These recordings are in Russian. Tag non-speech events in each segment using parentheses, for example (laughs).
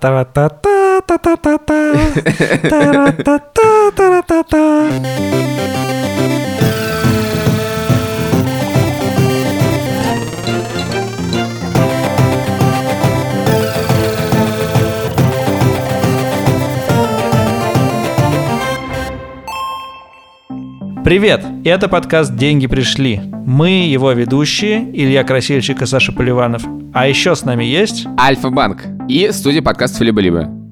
Ta-da-ta-ta-ta-ta-ta. (laughs) Ta-da-ta-ta-ta-ta-ta. Привет! Это подкаст «Деньги пришли». Мы его ведущие, Илья Красильщик и Саша Поливанов. А еще с нами есть... Альфа-банк и студия подкастов «Либо-либо».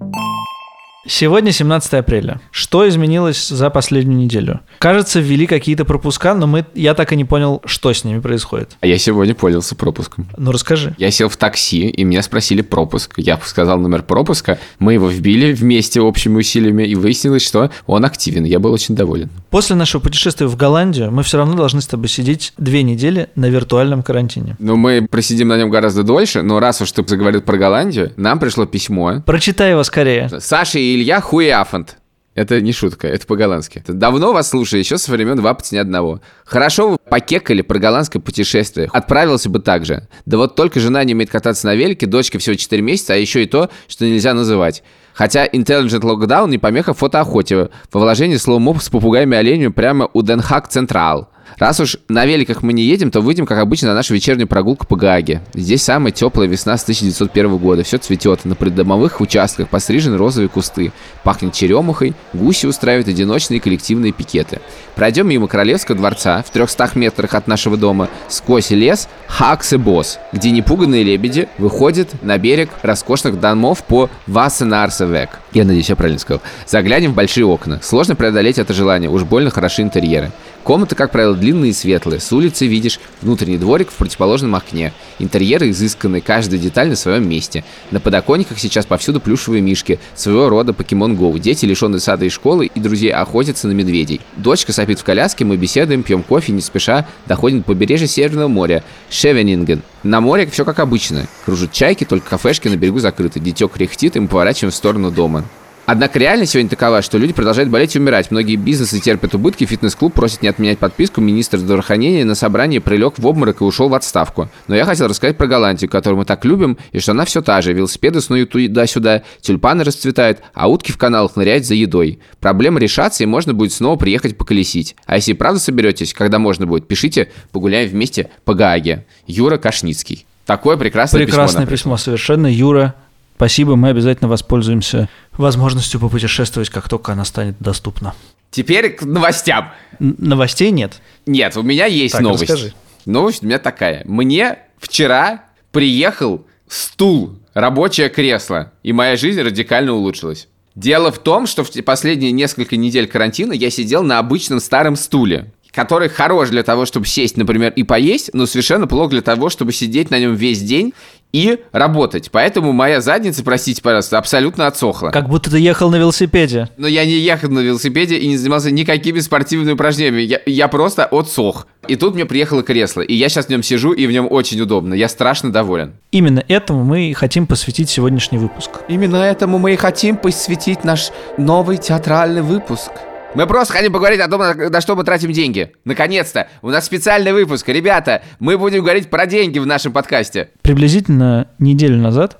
Сегодня 17 апреля. Что изменилось за последнюю неделю? Кажется, ввели какие-то пропуска, но мы, я так и не понял, что с ними происходит. А я сегодня пользовался пропуском. Ну расскажи. Я сел в такси, и меня спросили пропуск. Я сказал номер пропуска, мы его вбили вместе общими усилиями, и выяснилось, что он активен. Я был очень доволен. После нашего путешествия в Голландию мы все равно должны с тобой сидеть две недели на виртуальном карантине. Ну, мы просидим на нем гораздо дольше, но раз уж ты заговорил про Голландию, нам пришло письмо. Прочитай его скорее. Саша и Илья хуяфант. Это не шутка, это по-голландски. Давно вас слушаю, еще со времен в апте ни одного. Хорошо вы покекали про голландское путешествие. Отправился бы так же. Да вот только жена не умеет кататься на велике, дочке всего 4 месяца, а еще и то, что нельзя называть. Хотя Intelligent Lockdown не помеха фотоохоте. Во вложении slow-mo с попугаями оленями прямо у Den Haag Centraal. Раз уж на великах мы не едем, то выйдем, как обычно, на нашу вечернюю прогулку по Гааге. Здесь самая теплая весна с 1901 года. Все цветет. На придомовых участках пострижены розовые кусты. Пахнет черемухой, гуси устраивают одиночные коллективные пикеты. Пройдем мимо Королевского дворца в 300 метрах от нашего дома, сквозь лес Хакс и Босс, где непуганные лебеди выходят на берег роскошных домов по Вассенарсевек. Я надеюсь, я правильно сказал. Заглянем в большие окна. Сложно преодолеть это желание, уж больно хороши интерьеры. Комнаты, как правило, длинные и светлые. С улицы видишь внутренний дворик в противоположном окне. Интерьеры изысканные, каждая деталь на своем месте. На подоконниках сейчас повсюду плюшевые мишки, своего рода покемон Go. Дети, лишенные сада и школы, и друзей охотятся на медведей. Дочка сопит в коляске, мы беседуем, пьем кофе, не спеша, доходим до побережья Северного моря, Шевенинген. На море все как обычно. Кружат чайки, только кафешки на берегу закрыты. Дитё кряхтит, и мы поворачиваем в сторону дома. Однако реальность сегодня такова, что люди продолжают болеть и умирать. Многие бизнесы терпят убытки, фитнес-клуб просит не отменять подписку, министр здравоохранения на собрании прилег в обморок и ушел в отставку. Но я хотел рассказать про Голландию, которую мы так любим, и что она все та же. Велосипеды снуют туда-сюда, тюльпаны расцветают, а утки в каналах ныряют за едой. Проблема решаться, и можно будет снова приехать поколесить. А если правда соберетесь, когда можно будет, пишите, погуляем вместе по Гааге. Юра Кашницкий. Такое прекрасное, Прекрасное письмо. письмо, совершенно. Юра, спасибо, мы обязательно воспользуемся возможностью попутешествовать, как только она станет доступна. Теперь к новостям. Н- новостей нет. Нет, у меня есть Так, новость. расскажи. Новость у меня такая. Мне вчера приехал стул, рабочее кресло, и моя жизнь радикально улучшилась. Дело в том, что в последние несколько недель карантина я сидел на обычном старом стуле, который хорош для того, чтобы сесть, например, и поесть, но совершенно плохо для того, чтобы сидеть на нем весь день и работать. Поэтому моя задница, простите, пожалуйста, абсолютно отсохла. Как будто ты ехал на велосипеде. Но я не ехал на велосипеде и не занимался никакими спортивными упражнениями. Я, я просто отсох. И тут мне приехало кресло, и я сейчас в нем сижу, и в нем очень удобно. Я страшно доволен. Именно этому мы и хотим посвятить сегодняшний выпуск. Именно этому мы и хотим посвятить наш новый театральный выпуск. Мы просто хотим поговорить о том, на что мы тратим деньги. Наконец-то! У нас специальный выпуск. Ребята, мы будем говорить про деньги в нашем подкасте. Приблизительно неделю назад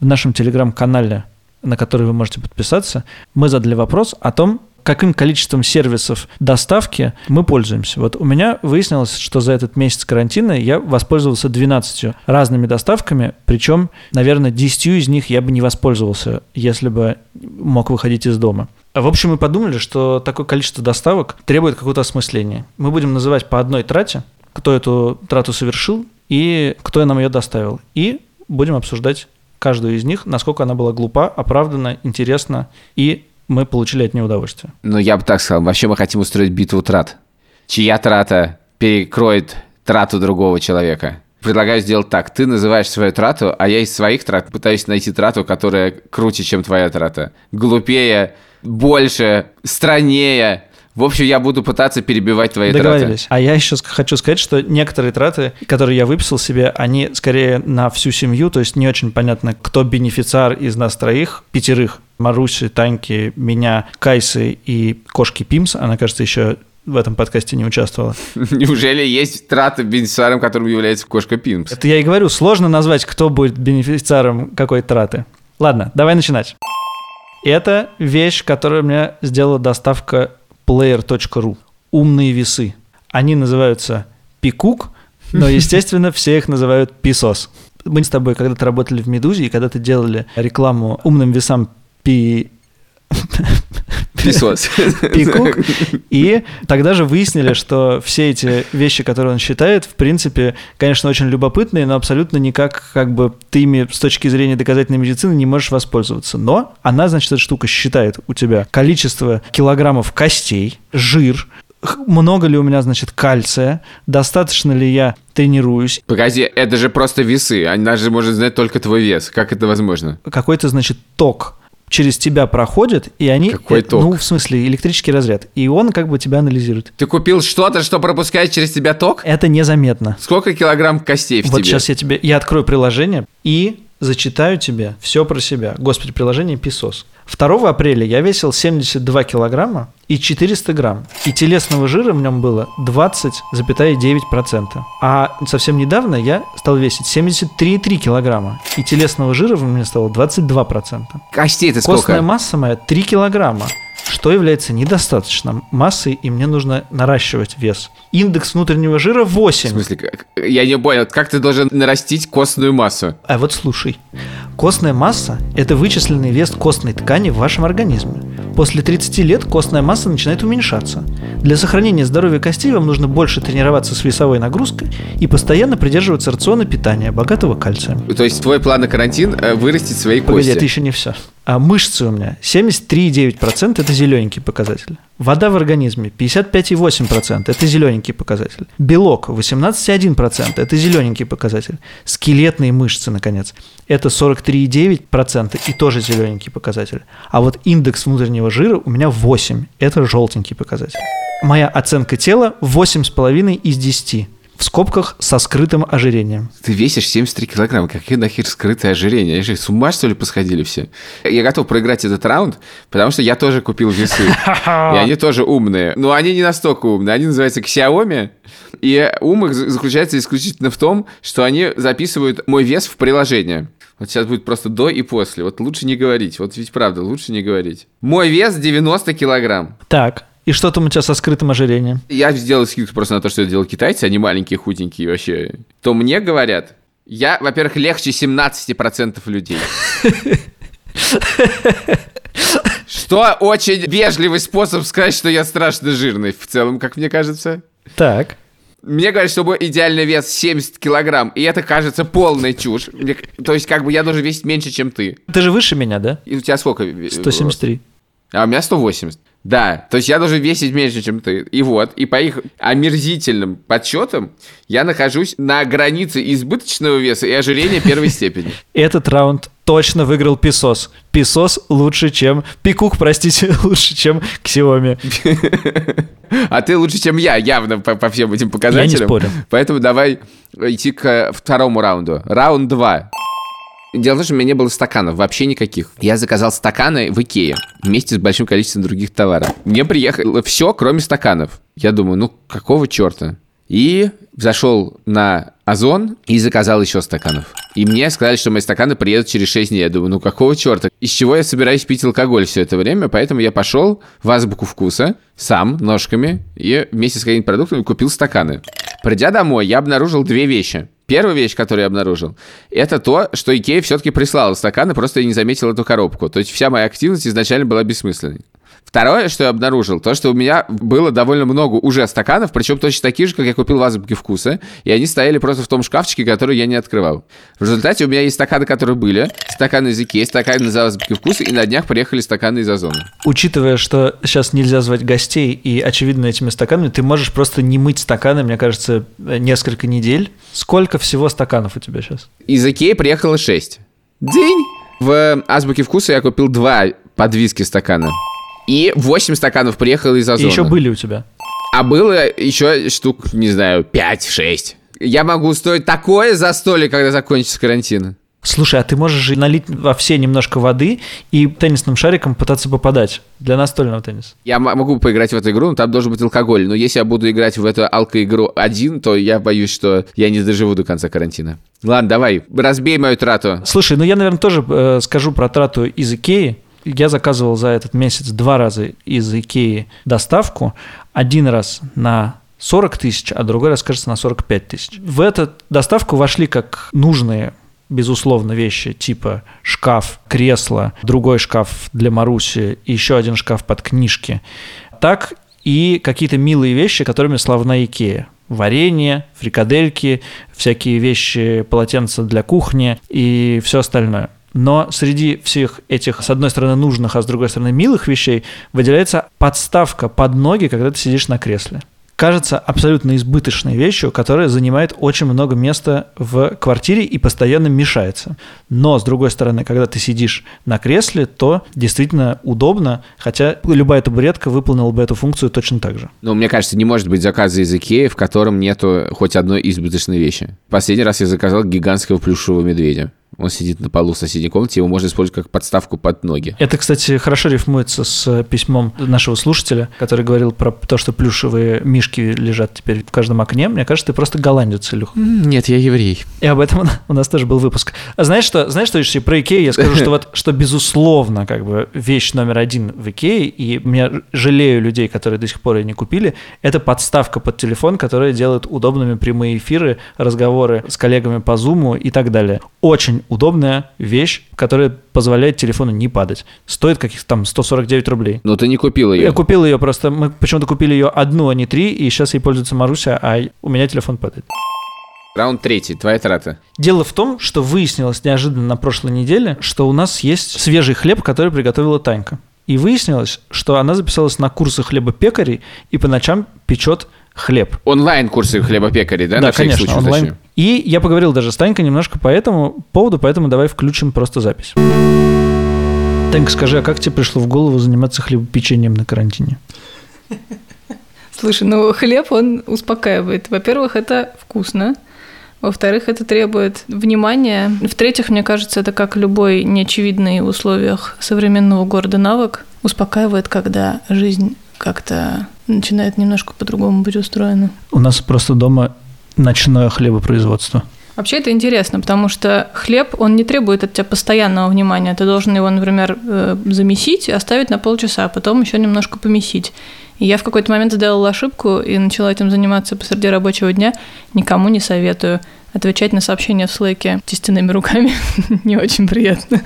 в нашем телеграм-канале, на который вы можете подписаться, мы задали вопрос о том, каким количеством сервисов доставки мы пользуемся. Вот у меня выяснилось, что за этот месяц карантина я воспользовался 12 разными доставками, причем, наверное, 10 из них я бы не воспользовался, если бы мог выходить из дома. В общем, мы подумали, что такое количество доставок требует какого-то осмысления. Мы будем называть по одной трате, кто эту трату совершил и кто нам ее доставил. И будем обсуждать каждую из них, насколько она была глупа, оправдана, интересна, и мы получили от нее удовольствие. Ну, я бы так сказал. Вообще мы хотим устроить битву трат. Чья трата перекроет трату другого человека? Предлагаю сделать так. Ты называешь свою трату, а я из своих трат пытаюсь найти трату, которая круче, чем твоя трата. Глупее, больше, страннее. В общем, я буду пытаться перебивать твои траты. Договорились. А я еще хочу сказать, что некоторые траты, которые я выписал себе, они скорее на всю семью, то есть не очень понятно, кто бенефициар из нас троих, пятерых. Маруси, Таньки, меня, Кайсы и кошки Пимс. Она, кажется, еще в этом подкасте не участвовала. (laughs) Неужели есть трата бенефициаром, которым является кошка Пимс? Это я и говорю, сложно назвать, кто будет бенефициаром какой траты. Ладно, давай начинать. Это вещь, которую мне сделала доставка player.ru. Умные весы. Они называются Пикук, но, (laughs) естественно, все их называют Писос. Мы с тобой когда-то работали в «Медузе», и когда-то делали рекламу умным весам Пи... (laughs) Писос. Пикук. И тогда же выяснили, что все эти вещи, которые он считает, в принципе, конечно, очень любопытные, но абсолютно никак как бы ты ими с точки зрения доказательной медицины не можешь воспользоваться. Но она, значит, эта штука считает у тебя количество килограммов костей, жир, много ли у меня, значит, кальция, достаточно ли я тренируюсь. Погоди, это же просто весы, она же может знать только твой вес. Как это возможно? Какой-то, значит, ток через тебя проходит, и они... Какой э, ток? Ну, в смысле, электрический разряд. И он как бы тебя анализирует. Ты купил что-то, что пропускает через тебя ток? Это незаметно. Сколько килограмм костей в вот тебе? сейчас я тебе... Я открою приложение и зачитаю тебе все про себя. Господи, приложение Писос. 2 апреля я весил 72 килограмма и 400 грамм. И телесного жира в нем было 20,9%. А совсем недавно я стал весить 73,3 килограмма. И телесного жира в меня стало 22%. Костей Костная сколько? масса моя 3 килограмма, что является недостаточно массой, и мне нужно наращивать вес. Индекс внутреннего жира В 8. смысле, как- я не понял, как ты должен нарастить костную массу? А вот слушай. Костная масса – это вычисленный вес костной ткани в вашем организме. После 30 лет костная масса начинает уменьшаться. Для сохранения здоровья костей вам нужно больше тренироваться с весовой нагрузкой и постоянно придерживаться рациона питания, богатого кальцием. То есть твой план на карантин э, вырастить свои Погоди, кости? это еще не все. А мышцы у меня 73,9% это зелененький показатель. Вода в организме 55,8% это зелененький показатель. Белок 18,1% это зелененький показатель. Скелетные мышцы, наконец, это 43,9% и тоже зелененький показатель. А вот индекс внутреннего жира у меня 8, это желтенький показатель. Моя оценка тела 8,5 из 10. В скобках со скрытым ожирением. Ты весишь 73 килограмма. Какие нахер скрытое ожирение? Они же с ума, что ли, посходили все? Я готов проиграть этот раунд, потому что я тоже купил весы. И они тоже умные. Но они не настолько умные. Они называются Xiaomi. И ум их за- заключается исключительно в том, что они записывают мой вес в приложение. Вот сейчас будет просто до и после. Вот лучше не говорить. Вот ведь правда, лучше не говорить. Мой вес 90 килограмм. Так, и что там у тебя со скрытым ожирением? Я сделал скидку просто на то, что делают китайцы, они маленькие, худенькие вообще. То мне говорят, я, во-первых, легче 17% людей. Что очень вежливый способ сказать, что я страшно жирный в целом, как мне кажется. Так. Мне говорят, что мой идеальный вес 70 килограмм, и это кажется полной чушь. Мне- то есть, как бы я должен весить меньше, чем ты. Ты же выше меня, да? И у тебя сколько? ве- 173. А у меня 180. Да, то есть я должен весить меньше, чем ты. И вот, и по их омерзительным подсчетам я нахожусь на границе избыточного веса и ожирения первой степени. Этот раунд точно выиграл Писос. Писос лучше, чем... Пикук, простите, (laughs) лучше, чем Xiaomi. (laughs) А ты лучше, чем я, явно по, по всем этим показателям. спорю. Поэтому давай идти к второму раунду. Раунд 2. Дело в том, что у меня не было стаканов, вообще никаких. Я заказал стаканы в Икее вместе с большим количеством других товаров. Мне приехало все, кроме стаканов. Я думаю, ну какого черта? И зашел на Озон и заказал еще стаканов. И мне сказали, что мои стаканы приедут через 6 дней. Я думаю, ну какого черта? Из чего я собираюсь пить алкоголь все это время? Поэтому я пошел в азбуку вкуса сам, ножками, и вместе с какими-то продуктами купил стаканы. Придя домой, я обнаружил две вещи. Первая вещь, которую я обнаружил, это то, что Икея все-таки прислала стаканы, просто я не заметил эту коробку. То есть вся моя активность изначально была бессмысленной. Второе, что я обнаружил, то, что у меня было довольно много уже стаканов, причем точно такие же, как я купил в азбуке вкуса, и они стояли просто в том шкафчике, который я не открывал. В результате у меня есть стаканы, которые были, стаканы из Икеи, стаканы из азбуки вкуса, и на днях приехали стаканы из Озона. Учитывая, что сейчас нельзя звать гостей, и, очевидно, этими стаканами, ты можешь просто не мыть стаканы, мне кажется, несколько недель. Сколько всего стаканов у тебя сейчас? Из Икеи приехало 6. День! В азбуке вкуса я купил два под виски стакана. И 8 стаканов приехало из И Озона. еще были у тебя. А было еще штук, не знаю, 5-6. Я могу устроить такое застолье, когда закончится карантин. Слушай, а ты можешь же налить во все немножко воды и теннисным шариком пытаться попадать для настольного тенниса. Я могу поиграть в эту игру, но там должен быть алкоголь. Но если я буду играть в эту алко-игру один, то я боюсь, что я не доживу до конца карантина. Ладно, давай, разбей мою трату. Слушай, ну я, наверное, тоже э, скажу про трату из Икеи. Я заказывал за этот месяц два раза из Икеи доставку. Один раз на 40 тысяч, а другой раз, кажется, на 45 тысяч. В эту доставку вошли как нужные безусловно, вещи типа шкаф, кресло, другой шкаф для Маруси еще один шкаф под книжки, так и какие-то милые вещи, которыми славна Икея. Варенье, фрикадельки, всякие вещи, полотенца для кухни и все остальное. Но среди всех этих, с одной стороны, нужных, а с другой стороны, милых вещей выделяется подставка под ноги, когда ты сидишь на кресле кажется абсолютно избыточной вещью, которая занимает очень много места в квартире и постоянно мешается. Но, с другой стороны, когда ты сидишь на кресле, то действительно удобно, хотя любая табуретка выполнила бы эту функцию точно так же. Ну, мне кажется, не может быть заказа из Икеи, в котором нету хоть одной избыточной вещи. Последний раз я заказал гигантского плюшевого медведя. Он сидит на полу в соседней комнате, его можно использовать как подставку под ноги. Это, кстати, хорошо рифмуется с письмом нашего слушателя, который говорил про то, что плюшевые мишки лежат теперь в каждом окне. Мне кажется, ты просто голландец, Илюх. Нет, я еврей. И об этом (laughs) у нас тоже был выпуск. А знаешь что, знаешь что еще про Икею? Я скажу, что (laughs) вот, что безусловно, как бы вещь номер один в Икее, и меня жалею людей, которые до сих пор ее не купили, это подставка под телефон, которая делает удобными прямые эфиры, разговоры с коллегами по Зуму и так далее. Очень удобная вещь, которая позволяет телефону не падать. Стоит каких-то там 149 рублей. Но ты не купил ее. Я купил ее просто, мы почему-то купили ее одну, а не три, и сейчас ей пользуется Маруся, а у меня телефон падает. Раунд третий, твоя трата. Дело в том, что выяснилось неожиданно на прошлой неделе, что у нас есть свежий хлеб, который приготовила Танька. И выяснилось, что она записалась на курсы хлебопекарей и по ночам печет хлеб. Онлайн-курсы хлебопекарей, да? Да, конечно, случай, онлайн. И я поговорил даже с Танькой немножко по этому поводу, поэтому давай включим просто запись. Танька, скажи, а как тебе пришло в голову заниматься хлебопечением на карантине? Слушай, ну хлеб, он успокаивает. Во-первых, это вкусно. Во-вторых, это требует внимания. В-третьих, мне кажется, это как любой неочевидный в условиях современного города навык. Успокаивает, когда жизнь как-то начинает немножко по-другому быть устроена. У нас просто дома ночное хлебопроизводство. Вообще это интересно, потому что хлеб, он не требует от тебя постоянного внимания. Ты должен его, например, э, замесить оставить на полчаса, а потом еще немножко помесить. И я в какой-то момент сделала ошибку и начала этим заниматься посреди рабочего дня. Никому не советую. Отвечать на сообщения в слэке тестяными руками (laughs) не очень приятно.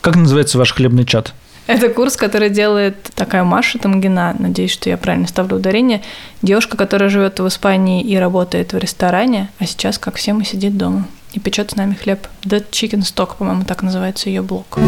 Как называется ваш хлебный чат? Это курс, который делает такая Маша Тамгина, надеюсь, что я правильно ставлю ударение, девушка, которая живет в Испании и работает в ресторане, а сейчас, как все, мы сидит дома и печет с нами хлеб. The Chicken Stock, по-моему, так называется ее блог.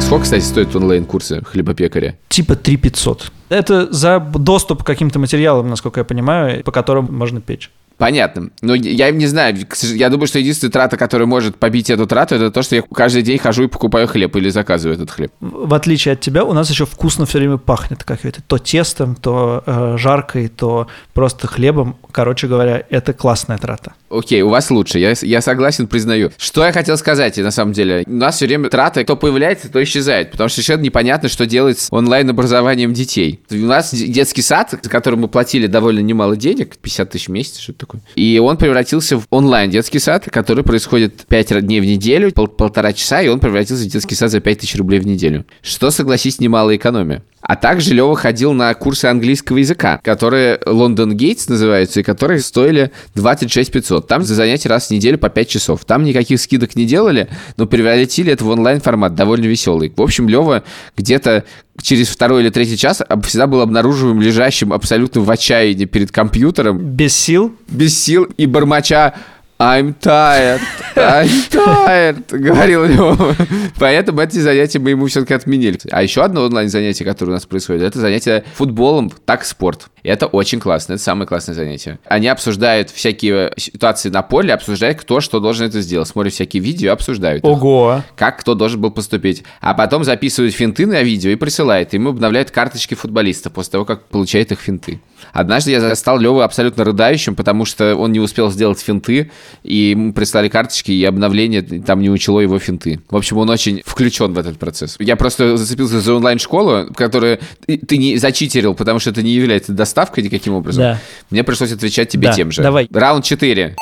Сколько, кстати, стоят онлайн-курсы хлебопекаря? Типа 3 500. Это за доступ к каким-то материалам, насколько я понимаю, по которым можно печь. Понятно. Но я не знаю. Я думаю, что единственная трата, которая может побить эту трату, это то, что я каждый день хожу и покупаю хлеб или заказываю этот хлеб. В отличие от тебя, у нас еще вкусно все время пахнет какой-то то тестом, то э, жаркой, то просто хлебом. Короче говоря, это классная трата. Окей, у вас лучше, я, я согласен, признаю. Что я хотел сказать, на самом деле? У нас все время траты, то появляется, то исчезает, потому что совершенно непонятно, что делать с онлайн-образованием детей. У нас детский сад, за который мы платили довольно немало денег, 50 тысяч в месяц, что-то такое. И он превратился в онлайн детский сад, который происходит 5 дней в неделю, пол полтора часа, и он превратился в детский сад за 5 тысяч рублей в неделю. Что, согласись, немалая экономия. А также Лева ходил на курсы английского языка, которые Лондон Гейтс называются, и которые стоили 26 500. Там за занятия раз в неделю по 5 часов. Там никаких скидок не делали, но превратили это в онлайн-формат, довольно веселый. В общем, Лева где-то через второй или третий час всегда был обнаруживаем лежащим абсолютно в отчаянии перед компьютером. Без сил? Без сил и бормоча I'm tired, I'm tired, (laughs) говорил Лева. Поэтому эти занятия мы ему все-таки отменили. А еще одно онлайн-занятие, которое у нас происходит, это занятие футболом, так спорт. И это очень классно, это самое классное занятие. Они обсуждают всякие ситуации на поле, обсуждают, кто что должен это сделать. Смотрят всякие видео, обсуждают. Ого! Их, как кто должен был поступить. А потом записывают финты на видео и присылают. Ему обновляют карточки футболиста после того, как получает их финты. Однажды я застал Леву абсолютно рыдающим, потому что он не успел сделать финты, и ему прислали карточки, и обновление там не учило его финты. В общем, он очень включен в этот процесс. Я просто зацепился за онлайн-школу, которую ты не зачитерил, потому что это не является доставкой никаким образом. Да. Мне пришлось отвечать тебе Да, тем же. давай. Раунд 4.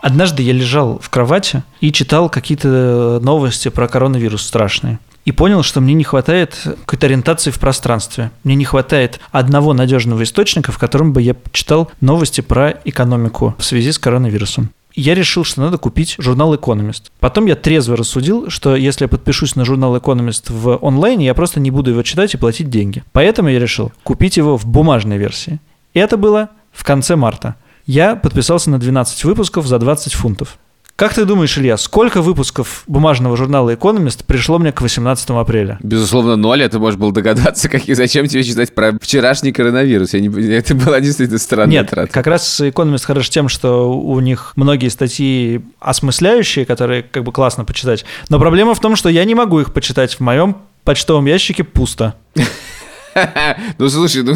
Однажды я лежал в кровати и читал какие-то новости про коронавирус страшные. И понял, что мне не хватает какой-то ориентации в пространстве. Мне не хватает одного надежного источника, в котором бы я читал новости про экономику в связи с коронавирусом. Я решил, что надо купить журнал «Экономист». Потом я трезво рассудил, что если я подпишусь на журнал «Экономист» в онлайне, я просто не буду его читать и платить деньги. Поэтому я решил купить его в бумажной версии. И это было в конце марта. Я подписался на 12 выпусков за 20 фунтов. Как ты думаешь, Илья, сколько выпусков бумажного журнала «Экономист» пришло мне к 18 апреля? Безусловно, ноль, а ты можешь был догадаться, (laughs) как, и зачем тебе читать про вчерашний коронавирус. Я не, это была действительно странная Нет, трата. как раз «Экономист» хорош тем, что у них многие статьи осмысляющие, которые как бы классно почитать. Но проблема в том, что я не могу их почитать. В моем почтовом ящике пусто. (laughs) (laughs) Ну, слушай, ну,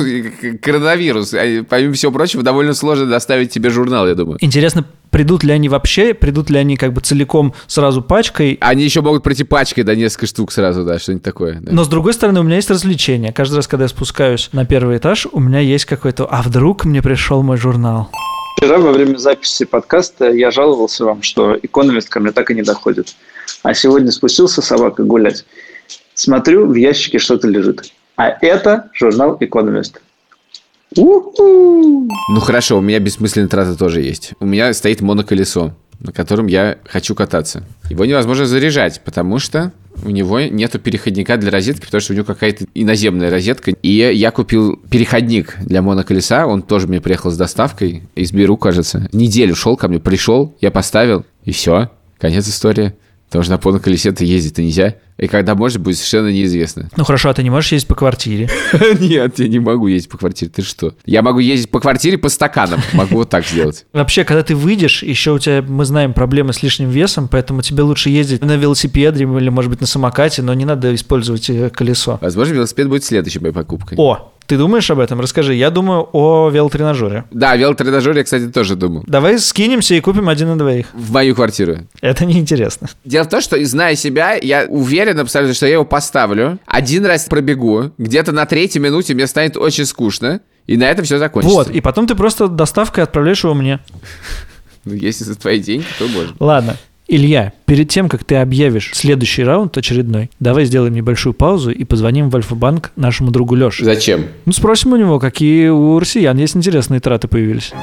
коронавирус. а, Помимо всего прочего, довольно сложно доставить тебе журнал, я думаю. Интересно, придут ли они вообще, придут ли они как бы целиком сразу пачкой. Они еще могут пройти пачкой до несколько штук сразу, да, что-нибудь такое. да. Но с другой стороны, у меня есть развлечение. Каждый раз, когда я спускаюсь на первый этаж, у меня есть какой-то «А вдруг мне пришел мой журнал?» Вчера во время записи подкаста я жаловался вам, что экономист ко мне так и не доходит. А сегодня спустился собака гулять. Смотрю, в ящике что-то лежит. А это журнал «Экономист». У-ху! Ну хорошо, у меня бессмысленная трата тоже есть. У меня стоит моноколесо, на котором я хочу кататься. Его невозможно заряжать, потому что у него нету переходника для розетки, потому что у него какая-то иноземная розетка. И я купил переходник для моноколеса, он тоже мне приехал с доставкой из Беру, кажется. Неделю шел ко мне, пришел, я поставил, и все, конец истории. Потому что на моноколесе-то ездить-то нельзя. И когда можно, будет совершенно неизвестно. Ну хорошо, а ты не можешь ездить по квартире? (laughs) Нет, я не могу ездить по квартире. Ты что? Я могу ездить по квартире по стаканам. Могу вот так сделать. (laughs) Вообще, когда ты выйдешь, еще у тебя, мы знаем, проблемы с лишним весом, поэтому тебе лучше ездить на велосипеде или, может быть, на самокате, но не надо использовать э, колесо. Возможно, велосипед будет следующей моей покупкой. О, ты думаешь об этом? Расскажи. Я думаю о велотренажере. Да, о велотренажере я, кстати, тоже думал. Давай скинемся и купим один на двоих. В мою квартиру. Это неинтересно. Дело в том, что, зная себя, я уверен абсолютно, что я его поставлю, один раз пробегу, где-то на третьей минуте мне станет очень скучно, и на этом все закончится. Вот, и потом ты просто доставкой отправляешь его мне. Ну, если за твои деньги, то можно. Ладно. Илья, перед тем, как ты объявишь следующий раунд очередной, давай сделаем небольшую паузу и позвоним в Альфа-банк нашему другу Леше. Зачем? Ну, спросим у него, какие у россиян есть интересные траты появились.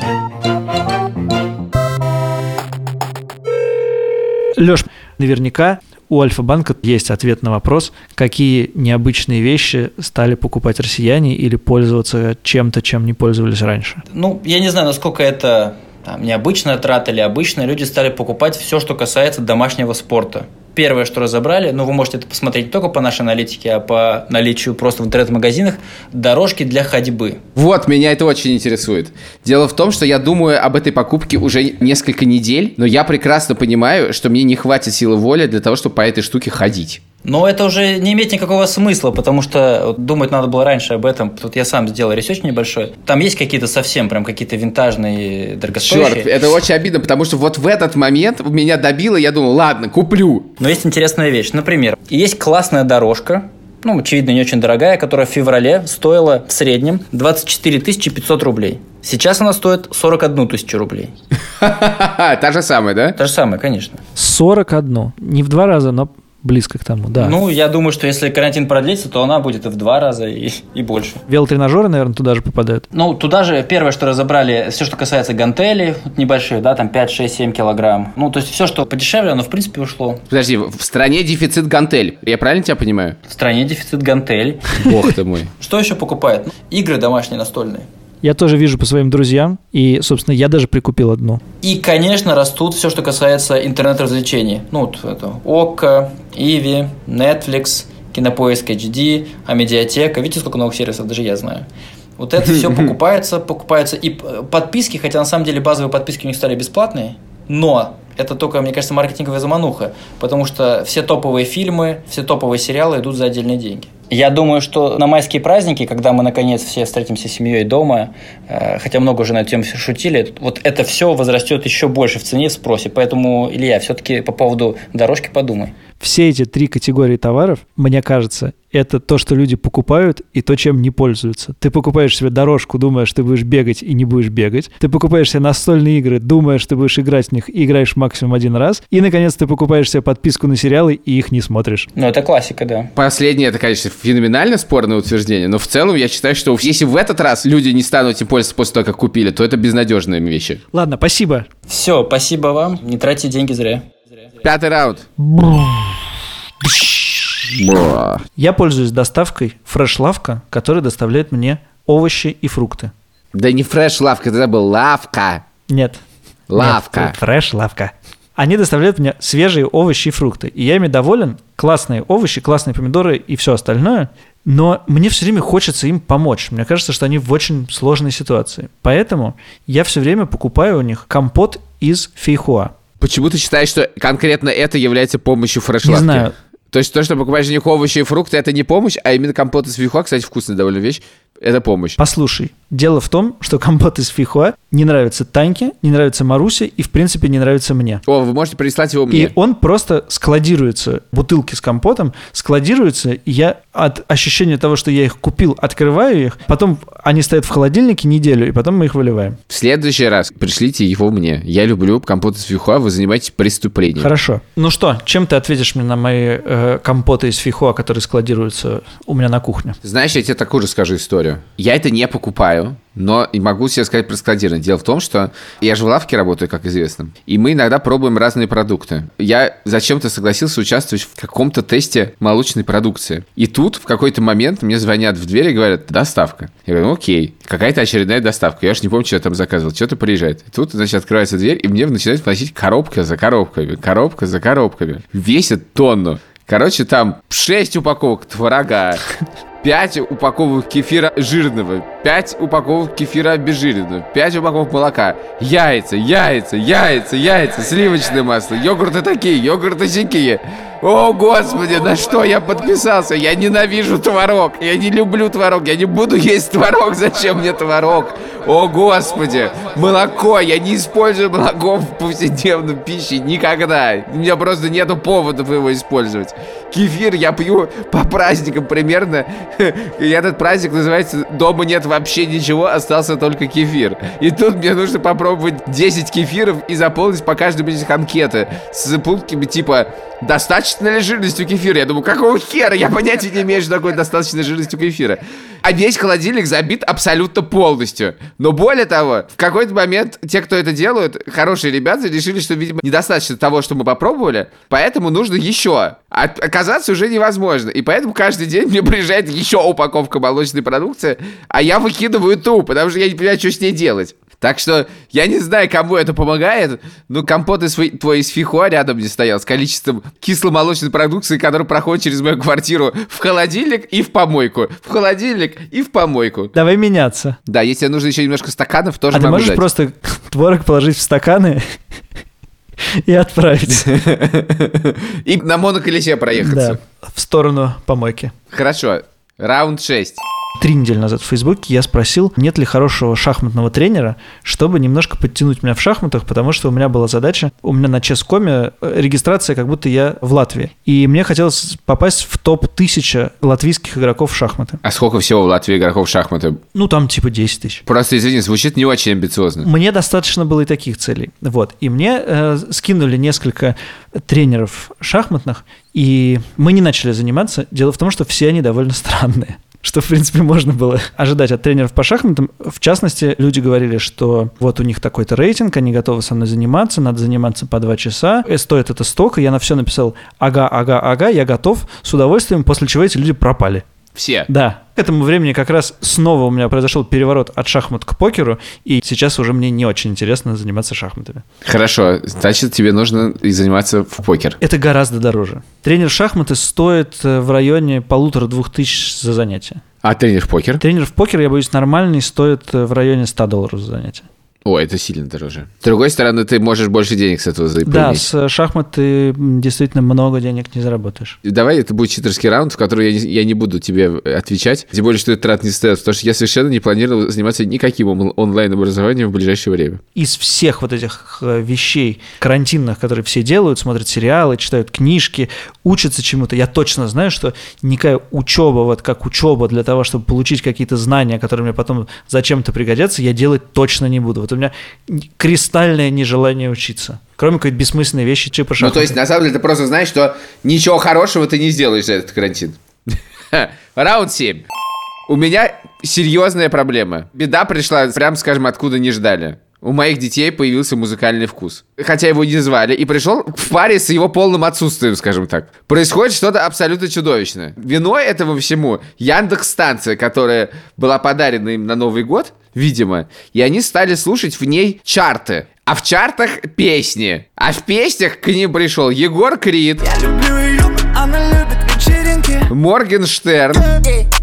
Леш, наверняка у Альфа-банка есть ответ на вопрос, какие необычные вещи стали покупать россияне или пользоваться чем-то, чем не пользовались раньше. Ну, я не знаю, насколько это там, необычная трата или обычная. Люди стали покупать все, что касается домашнего спорта. Первое, что разобрали, ну, вы можете это посмотреть не только по нашей аналитике, а по наличию просто в интернет-магазинах, дорожки для ходьбы. Вот, меня это очень интересует. Дело в том, что я думаю об этой покупке уже несколько недель, но я прекрасно понимаю, что мне не хватит силы воли для того, чтобы по этой штуке ходить. Но это уже не имеет никакого смысла, потому что думать надо было раньше об этом. Тут я сам сделал research небольшой. Там есть какие-то совсем прям какие-то винтажные, дорогостоящие. Черт, это очень обидно, потому что вот в этот момент меня добило, я думал, ладно, куплю. Но есть интересная вещь. Например, есть классная дорожка, ну, очевидно, не очень дорогая, которая в феврале стоила в среднем 24 500 рублей. Сейчас она стоит 41 тысячу рублей. (laughs) Та же самая, да? То же самое, конечно. 41. Не в два раза, но близко к тому, да. Ну, я думаю, что если карантин продлится, то она будет и в два раза, и, и больше. Велотренажеры, наверное, туда же попадают. Ну, туда же первое, что разобрали, все, что касается гантелей, вот небольшие, да, там 5, 6, 7 килограмм. Ну, то есть все, что подешевле, оно, в принципе, ушло. Подожди, в стране дефицит гантель. Я правильно тебя понимаю? В стране дефицит гантелей. Бог ты мой. (laughs) Что еще покупают? Ну, Игры домашние настольные. Я тоже вижу по своим друзьям, и, собственно, я даже прикупил одну. И, конечно, растут все, что касается интернет-развлечений. Ну, вот это ОККО, Иви, Netflix, Кинопоиск HD, Амедиатека. Видите, сколько новых сервисов, даже я знаю. Вот это все (laughs) покупается, покупаются и п- подписки, хотя на самом деле базовые подписки у них стали бесплатные, но это только, мне кажется, маркетинговая замануха, потому что все топовые фильмы, все топовые сериалы идут за отдельные деньги. Я думаю, что на майские праздники, когда мы наконец все встретимся с семьей дома, э, хотя много уже на эту тему шутили, вот это все возрастет еще больше в цене, в спросе. Поэтому, Илья, все-таки по поводу дорожки подумай. Все эти три категории товаров, мне кажется, это то, что люди покупают и то, чем не пользуются. Ты покупаешь себе дорожку, думаешь, ты будешь бегать и не будешь бегать. Ты покупаешь себе настольные игры, думаешь, ты будешь играть в них и играешь максимум один раз. И, наконец, ты покупаешь себе подписку на сериалы и их не смотришь. Ну, это классика, да. Последнее, это, конечно, феноменально спорное утверждение, но в целом я считаю, что если в этот раз люди не станут этим пользоваться после того, как купили, то это безнадежные вещи. Ладно, спасибо. Все, спасибо вам. Не тратьте деньги зря. Пятый раунд. Я пользуюсь доставкой фреш-лавка, которая доставляет мне овощи и фрукты. Да не фреш-лавка, это был лавка. Нет. Лавка. Нет, фреш-лавка. Они доставляют мне свежие овощи и фрукты. И я ими доволен. Классные овощи, классные помидоры и все остальное. Но мне все время хочется им помочь. Мне кажется, что они в очень сложной ситуации. Поэтому я все время покупаю у них компот из фейхуа. Почему ты считаешь, что конкретно это является помощью фреш-лавки? Не знаю. То есть то, что покупаешь у них овощи и фрукты, это не помощь, а именно компот из фейхуа, кстати, вкусная довольно вещь, это помощь. Послушай, дело в том, что компот из фейхуа не нравится Таньке, не нравится Марусе и, в принципе, не нравится мне. О, вы можете прислать его мне. И он просто складируется, бутылки с компотом складируются, и я от ощущения того, что я их купил, открываю их, потом они стоят в холодильнике неделю, и потом мы их выливаем. В следующий раз пришлите его мне. Я люблю компот из фейхуа, вы занимаетесь преступлением. Хорошо. Ну что, чем ты ответишь мне на мои э, компоты из фейхуа, которые складируются у меня на кухне? Знаешь, я тебе такую же скажу историю. Я это не покупаю, но и могу себе сказать про складирование. Дело в том, что я же в лавке работаю, как известно, и мы иногда пробуем разные продукты. Я зачем-то согласился участвовать в каком-то тесте молочной продукции. И тут в какой-то момент мне звонят в дверь и говорят, доставка. Я говорю, окей, какая-то очередная доставка. Я же не помню, что я там заказывал, что-то приезжает. И тут, значит, открывается дверь, и мне начинают вносить коробка за коробками, коробка за коробками. Весит тонну. Короче, там 6 упаковок творога, 5 упаковок кефира жирного, 5 упаковок кефира обезжиренного, 5 упаковок молока, яйца, яйца, яйца, яйца, сливочное масло, йогурты такие, йогурты сякие. О, Господи, на что я подписался? Я ненавижу творог, я не люблю творог, я не буду есть творог, зачем мне творог? О, Господи, молоко, я не использую молоко в повседневной пище никогда. У меня просто нету поводов его использовать. Кефир я пью по праздникам примерно. (laughs) И этот праздник называется «Дома нет вообще ничего, остался только кефир». И тут мне нужно попробовать 10 кефиров и заполнить по каждому из этих анкеты с пунктами типа «Достаточно ли у кефира?» Я думаю, какого хера? Я понятия не имею, что такое достаточная жирность у кефира. А весь холодильник забит абсолютно полностью. Но более того, в какой-то момент те, кто это делают, хорошие ребята, решили, что, видимо, недостаточно того, что мы попробовали, поэтому нужно еще. А оказаться уже невозможно. И поэтому каждый день мне приезжает еще упаковка молочной продукции, а я выкидываю ту, потому что я не понимаю, что с ней делать. Так что я не знаю, кому это помогает, но компот из, твой из фихуа рядом не стоял с количеством кисломолочной продукции, которая проходит через мою квартиру в холодильник и в помойку. В холодильник и в помойку. Давай меняться. Да, если нужно еще немножко стаканов, тоже а могу ты можешь дать. просто творог положить в стаканы и отправить. (laughs) И на моноколесе проехаться. Да, в сторону помойки. Хорошо. Раунд 6. Три недели назад в Фейсбуке я спросил, нет ли хорошего шахматного тренера, чтобы немножко подтянуть меня в шахматах, потому что у меня была задача, у меня на Ческоме регистрация, как будто я в Латвии. И мне хотелось попасть в топ-1000 латвийских игроков в шахматы. А сколько всего в Латвии игроков в шахматы? Ну, там типа 10 тысяч. Просто, извини, звучит не очень амбициозно. Мне достаточно было и таких целей. Вот. И мне э, скинули несколько тренеров шахматных, и мы не начали заниматься. Дело в том, что все они довольно странные что, в принципе, можно было ожидать от тренеров по шахматам. В частности, люди говорили, что вот у них такой-то рейтинг, они готовы со мной заниматься, надо заниматься по два часа, и стоит это столько. Я на все написал «ага, ага, ага, я готов», с удовольствием, после чего эти люди пропали. Все. Да. К этому времени как раз снова у меня произошел переворот от шахмат к покеру, и сейчас уже мне не очень интересно заниматься шахматами. Хорошо, значит, тебе нужно и заниматься в покер. Это гораздо дороже. Тренер шахматы стоит э, в районе полутора-двух тысяч за занятие. А тренер в покер? Тренер в покер, я боюсь, нормальный стоит э, в районе 100 долларов за занятие. О, это сильно дороже. С другой стороны, ты можешь больше денег с этого заиметь. Да, с шахмат ты действительно много денег не заработаешь. Давай это будет читерский раунд, в который я не, я не буду тебе отвечать. Тем более, что это трат не стоит, потому что я совершенно не планировал заниматься никаким он- онлайн-образованием в ближайшее время. Из всех вот этих э, вещей карантинных, которые все делают, смотрят сериалы, читают книжки, учатся чему-то, я точно знаю, что никакая учеба, вот как учеба для того, чтобы получить какие-то знания, которые мне потом зачем-то пригодятся, я делать точно не буду. Вот у меня кристальное нежелание учиться. Кроме какой-то бессмысленной вещи, типа Ну, шахматы. то есть, на самом деле, ты просто знаешь, что ничего хорошего ты не сделаешь за этот карантин. (laughs) Раунд 7. У меня серьезная проблема. Беда пришла, прям скажем, откуда не ждали. У моих детей появился музыкальный вкус. Хотя его не звали. И пришел в паре с его полным отсутствием, скажем так. Происходит что-то абсолютно чудовищное. Виной этому всему Яндекс станция, которая была подарена им на Новый год, видимо. И они стали слушать в ней чарты. А в чартах песни. А в песнях к ним пришел Егор Крид, Люблю ее, она любит вечеринки Моргенштерн, better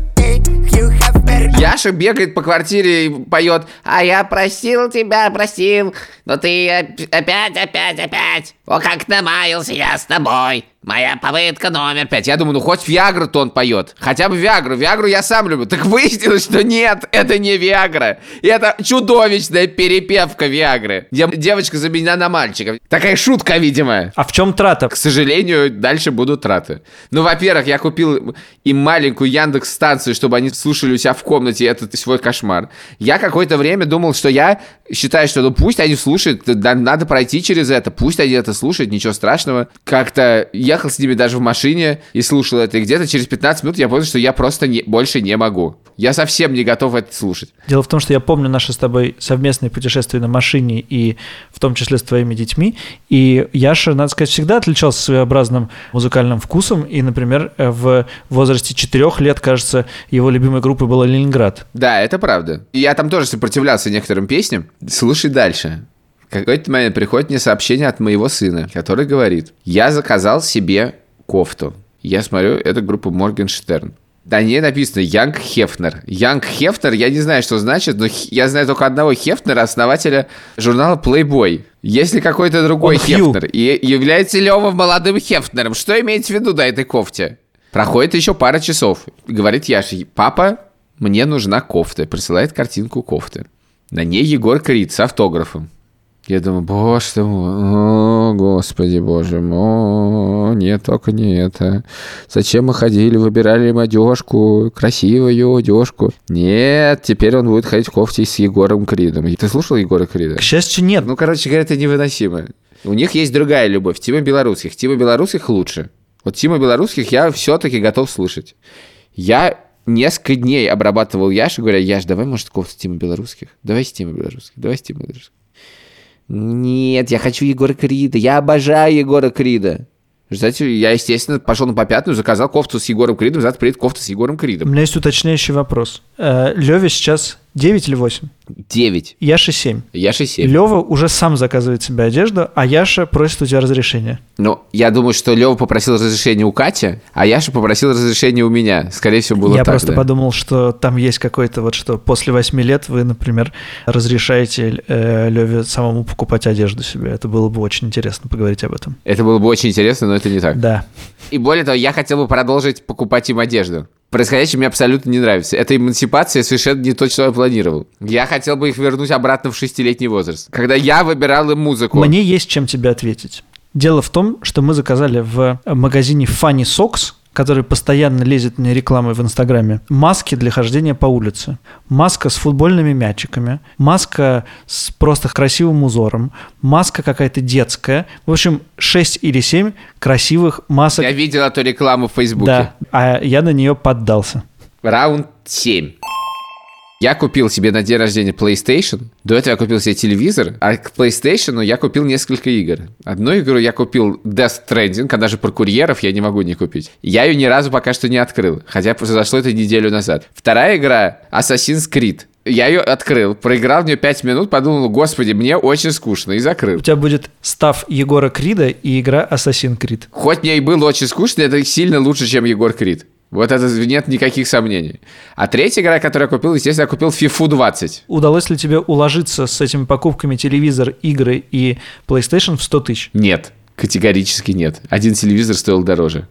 Яша бегает по квартире и поет «А я просил тебя, просил, но ты оп- опять, опять, опять. О, как намаялся я с тобой. Моя попытка номер пять». Я думаю, ну хоть Виагру-то он поет. Хотя бы Виагру. Виагру я сам люблю. Так выяснилось, что нет, это не Виагра. И это чудовищная перепевка Виагры, где девочка заменена на мальчика. Такая шутка, видимо. А в чем трата? К сожалению, дальше будут траты. Ну, во-первых, я купил им маленькую Яндекс станцию, чтобы они слушали у себя в комнате этот свой кошмар. Я какое-то время думал, что я считаю, что ну пусть они слушают, надо пройти через это, пусть они это слушают, ничего страшного. Как-то ехал с ними даже в машине и слушал это, и где-то через 15 минут я понял, что я просто не, больше не могу. Я совсем не готов это слушать. Дело в том, что я помню наши с тобой совместные путешествия на машине и в том числе с твоими детьми. И Яша, надо сказать, всегда отличался своеобразным музыкальным вкусом. И, например, в возрасте четырех лет, кажется, его любимой группой была Ленинград. Да, это правда. И я там тоже сопротивлялся некоторым песням. Слушай дальше. В какой-то момент приходит мне сообщение от моего сына, который говорит, я заказал себе кофту. Я смотрю, это группа Моргенштерн. Да не написано Янг Хефнер. Янг Хефнер, я не знаю, что значит, но я знаю только одного Хефнера, основателя журнала Playboy. Есть ли какой-то другой Он Хью. Хефнер? И является ли он молодым Хефнером? Что имеется в виду на этой кофте? Проходит еще пара часов. Говорит Яша, папа, мне нужна кофта. Присылает картинку кофты. На ней Егор Крид с автографом. Я думаю, боже ты мой, о, господи, боже мой, о, нет, только не это. Зачем мы ходили, выбирали им одежку, красивую одежку? Нет, теперь он будет ходить в кофте с Егором Кридом. Ты слушал Егора Крида? К счастью, нет. Ну, короче говоря, это невыносимо. У них есть другая любовь. Тима белорусских. Тима белорусских лучше. Вот Тима белорусских я все-таки готов слушать. Я несколько дней обрабатывал Яшу, говоря, Яш, давай, может, кофту Тима белорусских? Давай с Тима белорусских, давай с Тима белорусских. Нет, я хочу Егора Крида. Я обожаю Егора Крида. Кстати, я, естественно, пошел на попятную, заказал кофту с Егором Кридом, завтра приедет кофта с Егором У Кридом. меня есть уточняющий вопрос. Леве сейчас 9 или 8? Девять. Яша 7. Яша семь. Лева уже сам заказывает себе одежду, а Яша просит у тебя разрешения. Ну, я думаю, что Лева попросил разрешения у Кати, а Яша попросил разрешения у меня. Скорее всего, было Я так, просто да. подумал, что там есть какой-то вот что после 8 лет вы, например, разрешаете э, Леве самому покупать одежду себе. Это было бы очень интересно поговорить об этом. Это было бы очень интересно, но это не так. Да. И более того, я хотел бы продолжить покупать им одежду. Происходящее мне абсолютно не нравится. Эта эмансипация совершенно не то, что я планировал. Я хотел бы их вернуть обратно в шестилетний возраст. Когда я выбирал им музыку. Мне есть чем тебе ответить. Дело в том, что мы заказали в магазине Funny Socks, который постоянно лезет мне рекламой в Инстаграме, маски для хождения по улице. Маска с футбольными мячиками, маска с просто красивым узором, маска какая-то детская. В общем, 6 или 7 красивых масок. Я видел эту рекламу в Фейсбуке. Да, а я на нее поддался. Раунд 7. Я купил себе на день рождения PlayStation. До этого я купил себе телевизор, а к PlayStation я купил несколько игр. Одну игру я купил Death Stranding, она же про курьеров я не могу не купить. Я ее ни разу пока что не открыл, хотя произошло это неделю назад. Вторая игра Assassin's Creed. Я ее открыл, проиграл в нее 5 минут, подумал, господи, мне очень скучно, и закрыл. У тебя будет став Егора Крида и игра Assassin's Creed. Хоть мне и было очень скучно, это сильно лучше, чем Егор Крид. Вот это нет никаких сомнений. А третья игра, которую я купил, естественно, я купил FIFA 20. Удалось ли тебе уложиться с этими покупками телевизор, игры и PlayStation в 100 тысяч? Нет, категорически нет. Один телевизор стоил дороже.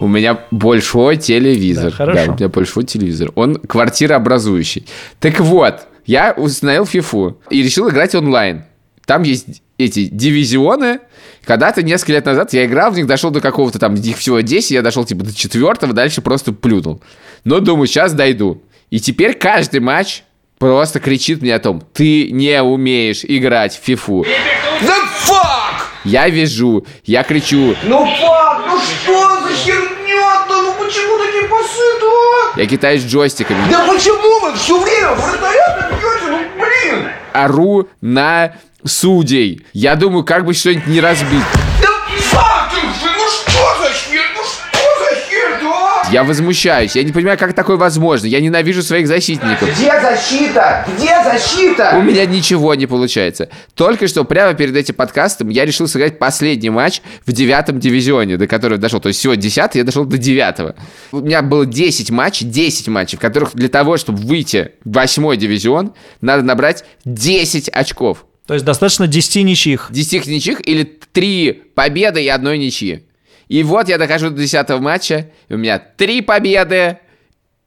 У меня большой телевизор. Да, хорошо. у меня большой телевизор. Он квартирообразующий. Так вот, я установил FIFA и решил играть онлайн. Там есть эти дивизионы. Когда-то несколько лет назад я играл в них, дошел до какого-то там, их всего 10, я дошел типа до четвертого, дальше просто плюнул. Но думаю, сейчас дойду. И теперь каждый матч просто кричит мне о том, ты не умеешь играть в фифу. The fuck? Я вижу, я кричу, Ну фак, ну что за херня-то? Ну почему такие пасы-то? я китаюсь джойстиками, Да почему вы все время вратаря бьете? Ну блин! ору на судей. Я думаю, как бы что-нибудь не разбить. Да фак ты же, ну что за хер? Ну что за хер-то? Я возмущаюсь, я не понимаю, как такое возможно. Я ненавижу своих защитников. Где защита? Где У защита? меня ничего не получается. Только что прямо перед этим подкастом я решил сыграть последний матч в девятом дивизионе, до которого дошел. То есть всего десятый, я дошел до девятого. У меня было 10 матчей, 10 матчей, в которых для того, чтобы выйти в восьмой дивизион, надо набрать 10 очков. То есть достаточно 10 ничьих. 10 ничьих или 3 победы и одной ничьи. И вот я дохожу до 10 матча, и у меня 3 победы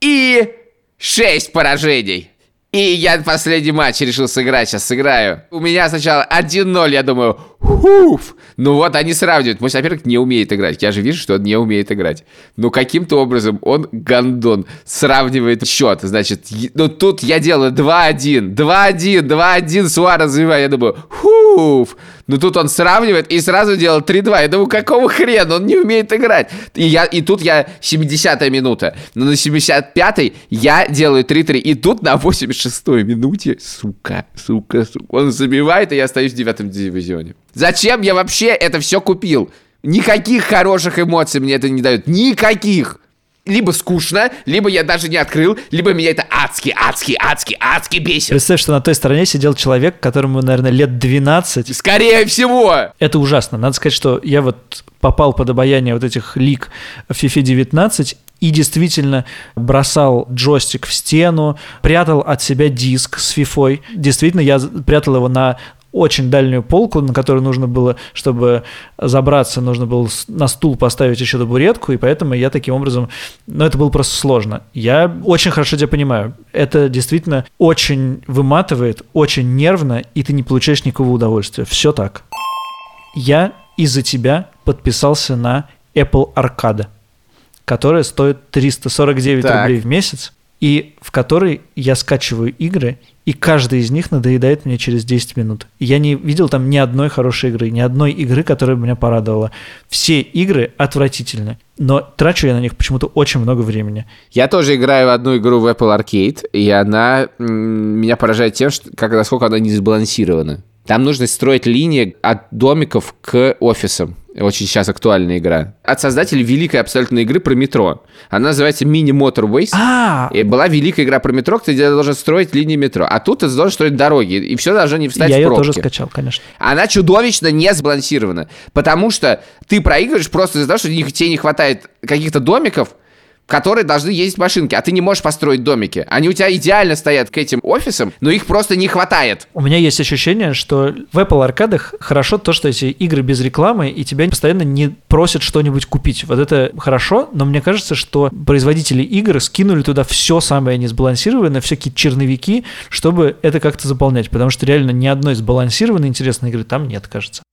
и 6 поражений. И я последний матч решил сыграть, сейчас сыграю. У меня сначала 1-0, я думаю, хуф. Ну вот они сравнивают. Мой соперник не умеет играть. Я же вижу, что он не умеет играть. Но каким-то образом он, гандон, сравнивает счет. Значит, ну тут я делаю 2-1, 2-1, 2-1, Суа развиваю. Я думаю, хуф. Ну тут он сравнивает и сразу делал 3-2. Я думаю, какого хрена, он не умеет играть. И, я, и тут я 70-я минута. Но на 75-й я делаю 3-3. И тут на 86-й минуте, сука, сука, сука, он забивает, и я остаюсь в девятом дивизионе. Зачем я вообще это все купил? Никаких хороших эмоций мне это не дает. Никаких. Либо скучно, либо я даже не открыл, либо меня это адски, адски, адски, адски бесит. Представь, что на той стороне сидел человек, которому, наверное, лет 12. Скорее всего. Это ужасно. Надо сказать, что я вот попал под обаяние вот этих лиг в FIFA 19 и действительно бросал джойстик в стену, прятал от себя диск с фифой. Действительно, я прятал его на очень дальнюю полку, на которую нужно было, чтобы забраться, нужно было на стул поставить еще табуретку, и поэтому я таким образом... Ну, это было просто сложно. Я очень хорошо тебя понимаю. Это действительно очень выматывает, очень нервно, и ты не получаешь никакого удовольствия. Все так. Я из-за тебя подписался на Apple Arcade, которая стоит 349 Так. рублей в месяц, и в которой я скачиваю игры, и каждая из них надоедает мне через 10 минут. Я не видел там ни одной хорошей игры, ни одной игры, которая меня порадовала. Все игры отвратительны, но трачу я на них почему-то очень много времени. Я тоже играю в одну игру в Apple Arcade, и она меня поражает тем, что, как, насколько она не сбалансирована. Там нужно строить линии от домиков к офисам. Очень сейчас актуальная игра. От создателей великой абсолютно игры про метро. Она называется Mini Motorways. А, И была великая игра про метро, где ты должен строить линии метро. А тут ты должен строить дороги, и все должно не встать я в ее пробки. тоже скачал, конечно. Она чудовищно не сбалансирована. Потому что ты проигрываешь просто из-за того, что тебе не хватает каких-то домиков, которые должны ездить машинки, а ты не можешь построить домики. Они у тебя идеально стоят к этим офисам, но их просто не хватает. У меня есть ощущение, что в Apple аркадах хорошо то, что эти игры без рекламы, и тебя постоянно не просят что-нибудь купить. Вот это хорошо, но мне кажется, что производители игр скинули туда все самое несбалансированное, всякие черновики, чтобы это как-то заполнять. Потому что реально ни одной сбалансированной интересной игры там нет, кажется.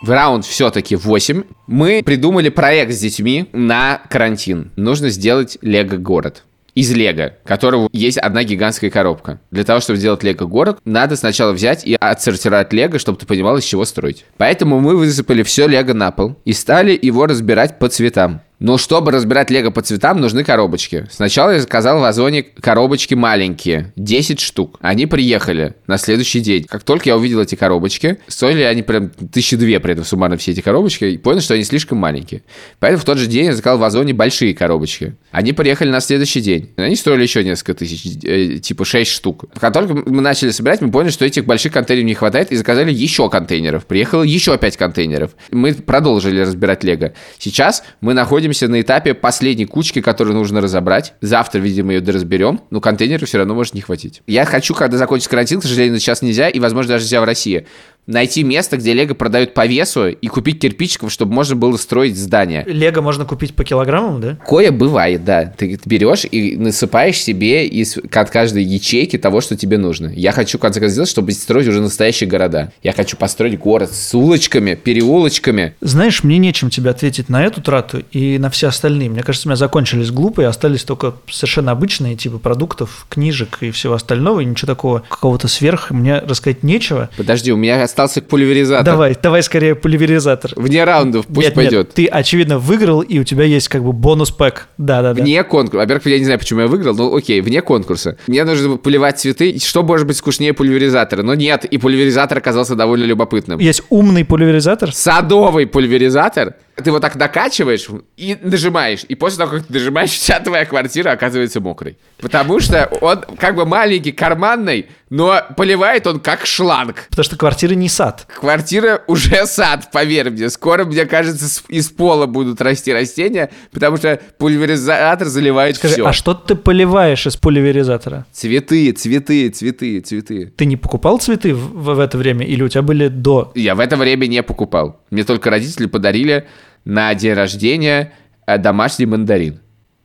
В раунд все-таки 8. Мы придумали проект с детьми на карантин. Нужно сделать лего-город. Из лего, которого есть одна гигантская коробка. Для того, чтобы сделать лего-город, надо сначала взять и отсортировать лего, чтобы ты понимал, из чего строить. Поэтому мы высыпали все лего на пол и стали его разбирать по цветам. Но чтобы разбирать лего по цветам, нужны коробочки. Сначала я заказал в Озоне коробочки маленькие, 10 штук. Они приехали на следующий день. Как только я увидел эти коробочки, стоили они прям тысячи две при этом суммарно все эти коробочки, и понял, что они слишком маленькие. Поэтому в тот же день я заказал в Озоне большие коробочки. Они приехали на следующий день. Они стоили еще несколько тысяч, э, типа 6 штук. Как только мы начали собирать, мы поняли, что этих больших контейнеров не хватает, и заказали еще контейнеров. Приехало еще 5 контейнеров. Мы продолжили разбирать лего. Сейчас мы находимся находимся на этапе последней кучки, которую нужно разобрать. Завтра, видимо, ее доразберем, но контейнера все равно может не хватить. Я хочу, когда закончится карантин, к сожалению, сейчас нельзя, и, возможно, даже нельзя в России, найти место, где Лего продают по весу и купить кирпичиков, чтобы можно было строить здание. Лего можно купить по килограммам, да? Кое бывает, да. Ты берешь и насыпаешь себе из от каждой ячейки того, что тебе нужно. Я хочу, в конце концов, сделать, чтобы строить уже настоящие города. Я хочу построить город с улочками, переулочками. Знаешь, мне нечем тебе ответить на эту трату и на все остальные. Мне кажется, у меня закончились глупые, остались только совершенно обычные типы продуктов, книжек и всего остального, и ничего такого какого-то сверх мне рассказать нечего. Подожди, у меня остался пульверизатор. Давай, давай скорее пульверизатор. Вне раундов, пусть нет, пойдет. Нет, ты, очевидно, выиграл, и у тебя есть как бы бонус-пэк. Да-да-да. Вне конкурса. Во-первых, я не знаю, почему я выиграл, но окей, вне конкурса. Мне нужно поливать цветы. Что может быть скучнее пульверизатора? Но нет, и пульверизатор оказался довольно любопытным. Есть умный пульверизатор. Садовый пульверизатор. Ты вот так накачиваешь и нажимаешь. И после того, как ты нажимаешь, вся твоя квартира оказывается мокрой. Потому что он как бы маленький, карманный, но поливает он как шланг. Потому что квартира не сад. Квартира уже сад, поверь мне. Скоро, мне кажется, из пола будут расти растения, потому что пульверизатор заливает Скажи, все. а что ты поливаешь из пульверизатора? Цветы, цветы, цветы, цветы. Ты не покупал цветы в- в это время или у тебя были до? Я в это время не покупал. Мне только родители подарили на день рождения э, домашний мандарин.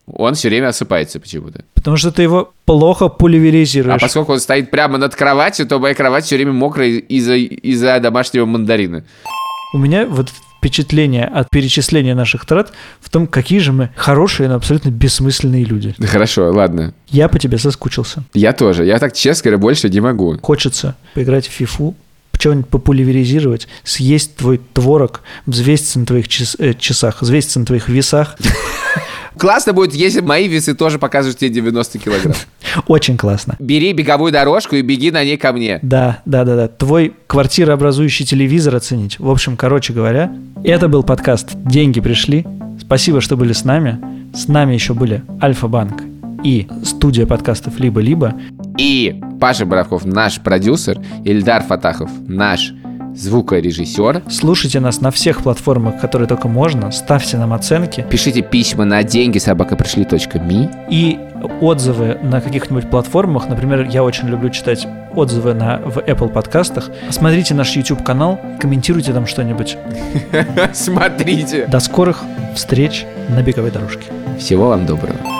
Он все время осыпается почему-то. Потому что ты его плохо А пульверизируешь. поскольку он стоит прямо над кроватью, то моя кровать все время мокрая из-за из-за домашнего мандарина. У меня вот впечатление от перечисления наших трат в том, какие же мы хорошие, но абсолютно бессмысленные люди. Да (laughs) Хорошо, ладно. Я по тебе соскучился. Я тоже. Я так честно говоря больше не могу. Хочется поиграть в фифу, что-нибудь популяризировать, съесть твой творог, взвеситься на твоих час- э, часах, взвеситься на твоих весах. Классно будет, если мои весы тоже покажут тебе 90 килограмм. Очень классно. Бери беговую дорожку и беги на ней ко мне. Да, да, да, да. Твой квартирообразующий телевизор оценить. В общем, короче говоря, это был подкаст «Деньги пришли». Спасибо, что были с нами. С нами еще были Альфа-Банк и студия подкастов «Либо-либо». И Паша Боровков, наш продюсер, Ильдар Фатахов, наш звукорежиссер. Слушайте нас на всех платформах, которые только можно. Ставьте нам оценки Пишите письма на деньги собакапришли.ми. и отзывы на каких-нибудь платформах. Например, я очень люблю читать отзывы на, в Apple подкастах. Смотрите наш YouTube-канал, комментируйте там что-нибудь. (laughs) Смотрите. До скорых встреч на беговой дорожке. Всего вам доброго.